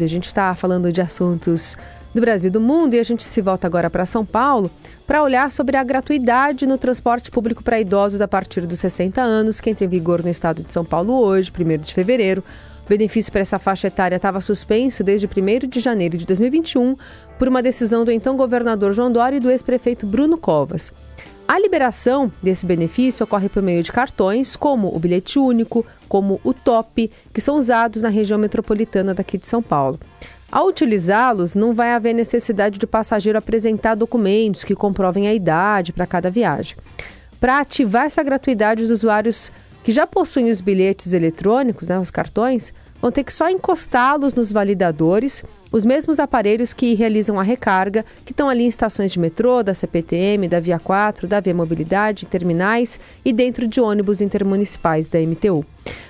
A gente está falando de assuntos do Brasil e do mundo e a gente se volta agora para São Paulo para olhar sobre a gratuidade no transporte público para idosos a partir dos 60 anos, que entra em vigor no estado de São Paulo hoje, 1 de fevereiro. O benefício para essa faixa etária estava suspenso desde 1 de janeiro de 2021 por uma decisão do então governador João Dória e do ex-prefeito Bruno Covas. A liberação desse benefício ocorre por meio de cartões, como o bilhete único, como o TOP, que são usados na região metropolitana daqui de São Paulo. Ao utilizá-los, não vai haver necessidade de passageiro apresentar documentos que comprovem a idade para cada viagem. Para ativar essa gratuidade, os usuários que já possuem os bilhetes eletrônicos, né, os cartões, vão ter que só encostá-los nos validadores, os mesmos aparelhos que realizam a recarga, que estão ali em estações de metrô, da CPTM, da Via 4, da Via Mobilidade, terminais e dentro de ônibus intermunicipais da MTU.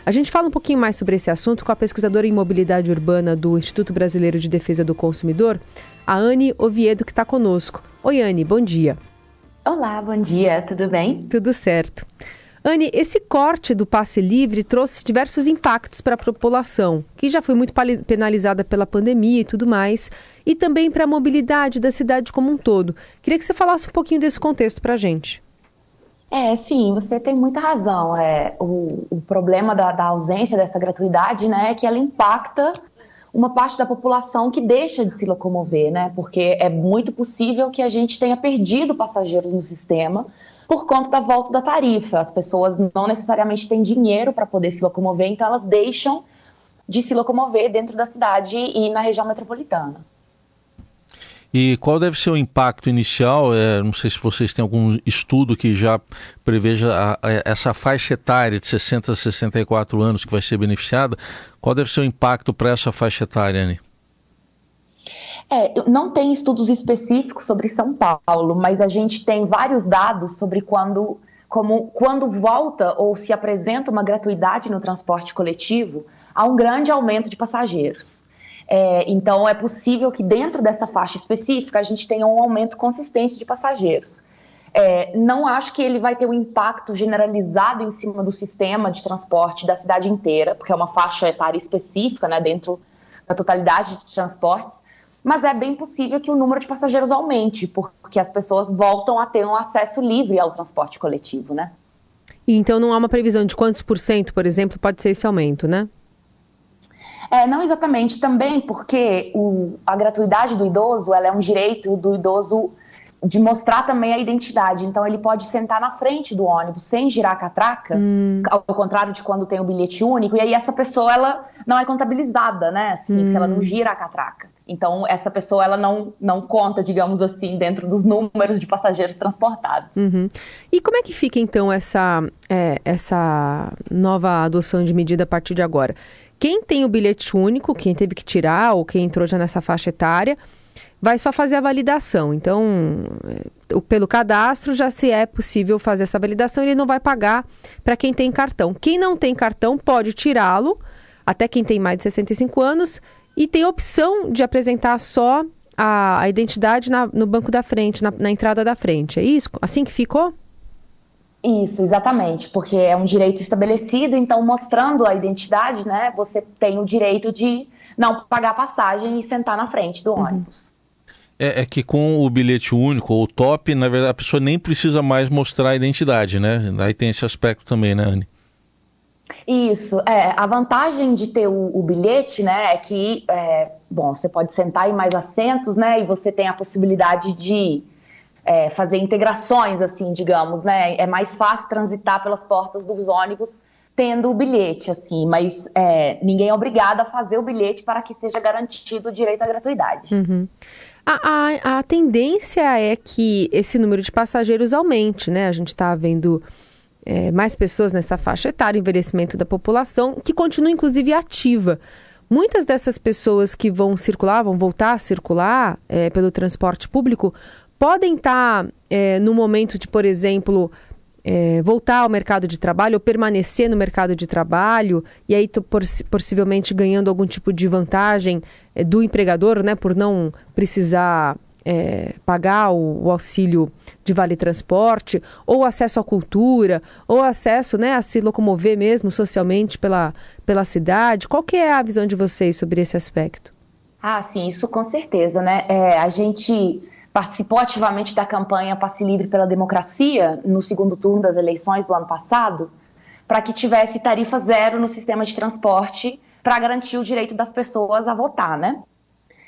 A gente fala um pouquinho mais sobre esse assunto com a pesquisadora em mobilidade urbana do Instituto Brasileiro de Defesa do Consumidor, a Anne Oviedo, que está conosco. Oi, Anne, bom dia. Olá, bom dia, tudo bem? Tudo certo. Anne, esse corte do passe livre trouxe diversos impactos para a população, que já foi muito penalizada pela pandemia e tudo mais, e também para a mobilidade da cidade como um todo. Queria que você falasse um pouquinho desse contexto para a gente. É, sim, você tem muita razão. É, o, o problema da, da, ausência dessa gratuidade né, é que ela impacta uma parte da população que deixa de se locomover, né? Porque é muito possível que a gente tenha perdido passageiros no sistema por conta da volta da tarifa. As pessoas não necessariamente têm dinheiro para poder se locomover, então elas deixam de se locomover dentro da cidade e na região metropolitana. E qual deve ser o impacto inicial? É, não sei se vocês têm algum estudo que já preveja a, a, essa faixa etária de 60 a 64 anos que vai ser beneficiada. Qual deve ser o impacto para essa faixa etária, Anne? É, não tem estudos específicos sobre São Paulo, mas a gente tem vários dados sobre quando, como, quando volta ou se apresenta uma gratuidade no transporte coletivo, há um grande aumento de passageiros. É, então, é possível que dentro dessa faixa específica a gente tenha um aumento consistente de passageiros. É, não acho que ele vai ter um impacto generalizado em cima do sistema de transporte da cidade inteira, porque é uma faixa etária específica né, dentro da totalidade de transportes, mas é bem possível que o número de passageiros aumente, porque as pessoas voltam a ter um acesso livre ao transporte coletivo, né? Então não há uma previsão de quantos por cento, por exemplo, pode ser esse aumento, né? É, não exatamente, também porque o, a gratuidade do idoso ela é um direito do idoso de mostrar também a identidade. Então ele pode sentar na frente do ônibus sem girar a catraca, hum. ao contrário de quando tem o bilhete único, e aí essa pessoa ela não é contabilizada, né? Assim, hum. ela não hum. gira a catraca. Então, essa pessoa ela não, não conta, digamos assim, dentro dos números de passageiros transportados. Uhum. E como é que fica, então, essa, é, essa nova adoção de medida a partir de agora? Quem tem o bilhete único, quem teve que tirar ou quem entrou já nessa faixa etária, vai só fazer a validação. Então, é, pelo cadastro, já se é possível fazer essa validação, ele não vai pagar para quem tem cartão. Quem não tem cartão pode tirá-lo, até quem tem mais de 65 anos e tem opção de apresentar só a, a identidade na, no banco da frente, na, na entrada da frente. É isso? Assim que ficou? Isso, exatamente, porque é um direito estabelecido, então mostrando a identidade, né, você tem o direito de não pagar passagem e sentar na frente do uhum. ônibus. É, é, que com o bilhete único ou top, na verdade, a pessoa nem precisa mais mostrar a identidade, né? Aí tem esse aspecto também, né, Anne? Isso, é, a vantagem de ter o, o bilhete, né, é que, é, bom, você pode sentar em mais assentos, né, e você tem a possibilidade de é, fazer integrações, assim, digamos, né, é mais fácil transitar pelas portas dos ônibus tendo o bilhete, assim, mas é, ninguém é obrigado a fazer o bilhete para que seja garantido o direito à gratuidade. Uhum. A, a, a tendência é que esse número de passageiros aumente, né, a gente está vendo é, mais pessoas nessa faixa etária, envelhecimento da população, que continua inclusive ativa. Muitas dessas pessoas que vão circular, vão voltar a circular é, pelo transporte público, podem estar é, no momento de, por exemplo, é, voltar ao mercado de trabalho ou permanecer no mercado de trabalho e aí possivelmente ganhando algum tipo de vantagem é, do empregador, né, por não precisar é, pagar o, o, auxílio de vale transporte, ou acesso à cultura, ou acesso né, a se locomover mesmo socialmente pela, pela cidade. Qual que é a visão de vocês sobre esse aspecto? Ah, sim, isso com certeza, né? É, a gente participou ativamente da campanha Passe Livre pela Democracia no segundo turno das eleições do ano passado, para que tivesse tarifa zero no sistema de transporte para garantir o direito das pessoas a votar, né?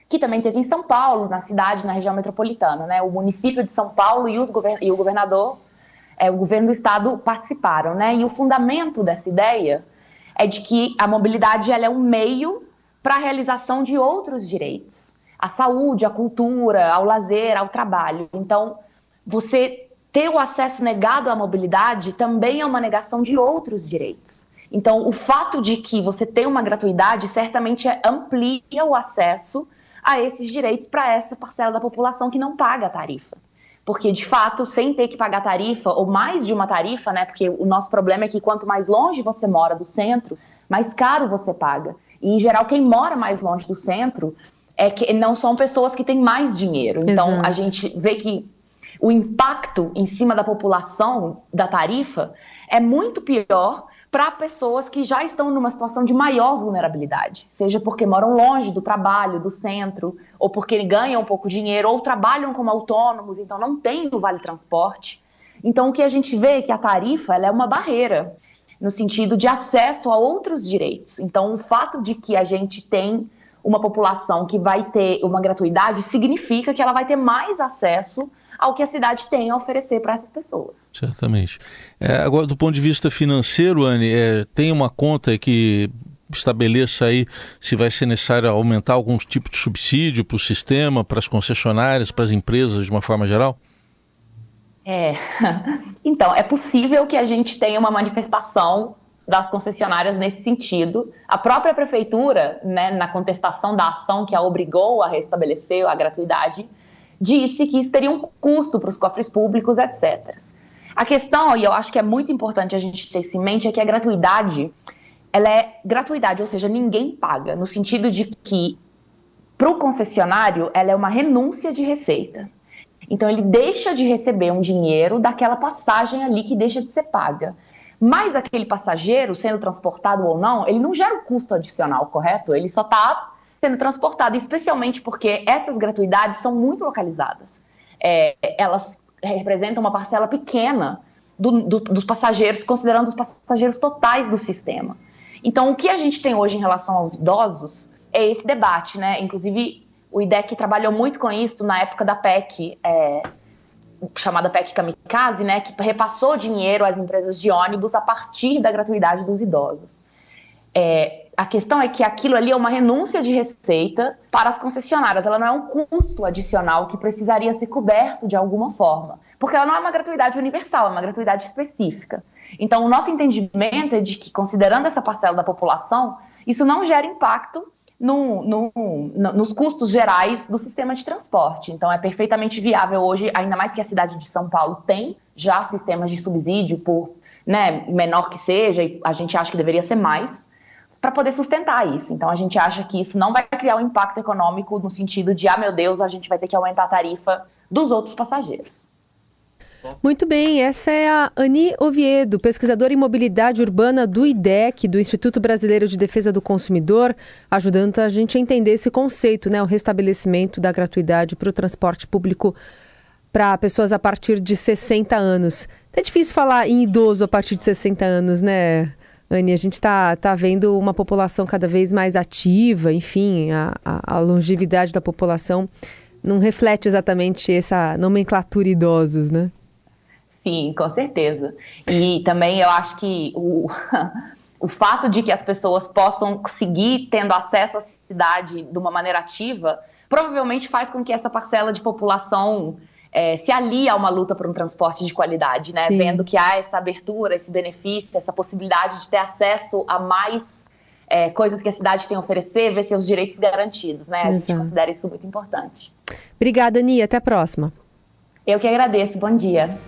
Que também teve em São Paulo, na cidade, na região metropolitana, né? O município de São Paulo e, govern e o governador, é, o governo do estado participaram, né? E o fundamento dessa ideia é de que a mobilidade ela é um meio para a realização de outros direitos, a saúde, a cultura, ao lazer, ao trabalho. Então, você ter o acesso negado à mobilidade também é uma negação de outros direitos. Então, o fato de que você tem uma gratuidade certamente amplia o acesso a esses direitos para essa parcela da população que não paga a tarifa. Porque, de fato, sem ter que pagar tarifa, ou mais de uma tarifa, né? Porque o nosso problema é que quanto mais longe você mora do centro, mais caro você paga. E, em geral, quem mora mais longe do centro é que não são pessoas que têm mais dinheiro. Então, Exato. a gente vê que o impacto em cima da população da tarifa é muito pior para pessoas que já estão numa situação de maior vulnerabilidade, seja porque moram longe do trabalho, do centro, ou porque ganham pouco dinheiro, ou trabalham como autônomos, então não tem o vale transporte. Então o que a gente vê é que a tarifa é uma barreira no sentido de acesso a outros direitos. Então o fato de que a gente tem uma população que vai ter uma gratuidade significa que ela vai ter mais acesso ao que a cidade tem a oferecer para essas pessoas. Certamente. É, agora, do ponto de vista financeiro, Anne, é, tem uma conta que estabeleça aí se vai ser necessário aumentar algum tipo de subsídio para o sistema, para as concessionárias, para as empresas de uma forma geral? É, então, é possível que a gente tenha uma manifestação das concessionárias nesse sentido. A própria prefeitura, né, na contestação da ação que a obrigou a restabelecer a gratuidade, disse que isso teria um custo para os cofres públicos, etc. A questão, e eu acho que é muito importante a gente ter isso em mente, é que a gratuidade, ela é gratuidade, ou seja, ninguém paga, no sentido de que para o concessionário ela é uma renúncia de receita. Então ele deixa de receber um dinheiro daquela passagem ali que deixa de ser paga. Mas aquele passageiro, sendo transportado ou não, ele não gera um custo adicional, correto? Ele só está sendo transportado, especialmente porque essas gratuidades são muito localizadas. É, elas representam uma parcela pequena do, do, dos passageiros, considerando os passageiros totais do sistema. Então, o que a gente tem hoje em relação aos idosos é esse debate, né? Inclusive, o IDEC trabalhou muito com isso na época da PEC, é, chamada PEC Kamikaze, né? Que repassou dinheiro às empresas de ônibus a partir da gratuidade dos idosos. É, a questão é que aquilo ali é uma renúncia de receita para as concessionárias. Ela não é um custo adicional que precisaria ser coberto de alguma forma. Porque ela não é uma gratuidade universal, é uma gratuidade específica. Então, o nosso entendimento é de que, considerando essa parcela da população, isso não gera impacto no, no, no, nos custos gerais do sistema de transporte. Então, é perfeitamente viável hoje, ainda mais que a cidade de São Paulo tem já sistemas de subsídio, por né, menor que seja, e a gente acha que deveria ser mais para poder sustentar isso. Então a gente acha que isso não vai criar um impacto econômico no sentido de, ah, meu Deus, a gente vai ter que aumentar a tarifa dos outros passageiros. Muito bem, essa é a Ani Oviedo, pesquisadora em mobilidade urbana do IDEC, do Instituto Brasileiro de Defesa do Consumidor, ajudando a gente a entender esse conceito, né, o restabelecimento da gratuidade para o transporte público para pessoas a partir de 60 anos. É difícil falar em idoso a partir de 60 anos, né, Anne, a gente está tá vendo uma população cada vez mais ativa, enfim, a, a, a, longevidade da população não reflete exatamente essa nomenclatura idosos, né? Sim, com certeza. E também eu acho que o, o fato de que as pessoas possam seguir tendo acesso à cidade de uma maneira ativa provavelmente faz com que essa parcela de população é, se alia a uma luta por um transporte de qualidade, né? Sim. Vendo que há essa abertura, esse benefício, essa possibilidade de ter acesso a mais é, coisas que a cidade tem a oferecer, ver seus direitos garantidos, né? A Exato. gente considera isso muito importante. Obrigada, Nia. Até a próxima. Eu que agradeço. Bom dia.